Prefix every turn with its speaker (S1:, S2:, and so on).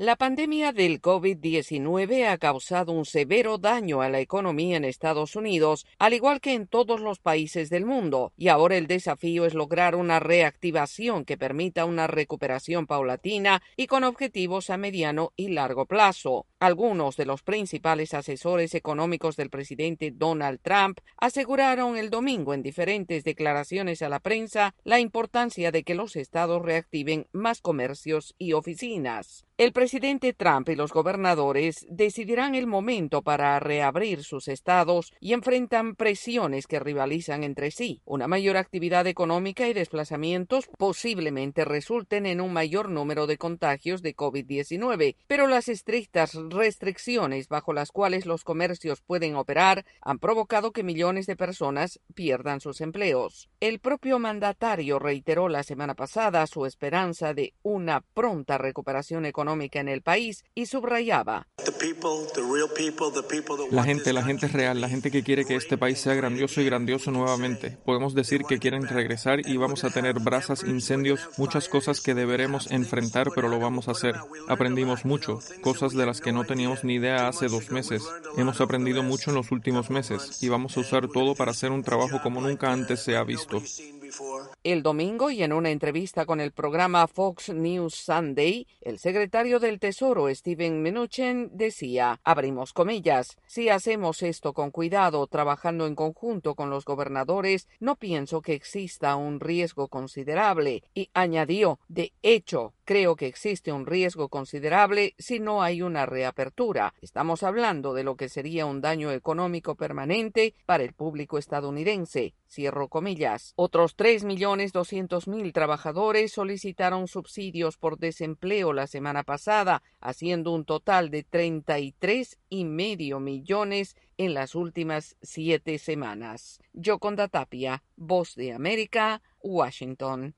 S1: La pandemia del COVID-19 ha causado un severo daño a la economía en Estados Unidos, al igual que en todos los países del mundo, y ahora el desafío es lograr una reactivación que permita una recuperación paulatina y con objetivos a mediano y largo plazo. Algunos de los principales asesores económicos del presidente Donald Trump aseguraron el domingo en diferentes declaraciones a la prensa la importancia de que los estados reactiven más comercios y oficinas. El presidente Trump y los gobernadores decidirán el momento para reabrir sus estados y enfrentan presiones que rivalizan entre sí. Una mayor actividad económica y desplazamientos posiblemente resulten en un mayor número de contagios de COVID-19, pero las estrictas restricciones bajo las cuales los comercios pueden operar han provocado que millones de personas pierdan sus empleos. El propio mandatario reiteró la semana pasada su esperanza de una pronta recuperación económica en el país y subrayaba.
S2: La gente, la gente real, la gente que quiere que este país sea grandioso y grandioso nuevamente. Podemos decir que quieren regresar y vamos a tener brasas, incendios, muchas cosas que deberemos enfrentar, pero lo vamos a hacer. Aprendimos mucho, cosas de las que no teníamos ni idea hace dos meses. Hemos aprendido mucho en los últimos meses y vamos a usar todo para hacer un trabajo como nunca antes se ha visto.
S1: El domingo y en una entrevista con el programa Fox News Sunday, el secretario del Tesoro Steven Mnuchin decía, abrimos comillas, si hacemos esto con cuidado, trabajando en conjunto con los gobernadores, no pienso que exista un riesgo considerable. Y añadió, de hecho, creo que existe un riesgo considerable si no hay una reapertura. Estamos hablando de lo que sería un daño económico permanente para el público estadounidense. Cierro comillas. Otros 3.200.000 trabajadores solicitaron subsidios por desempleo la semana pasada, haciendo un total de 33 y medio millones en las últimas siete semanas. Yoconda Tapia, Voz de América, Washington.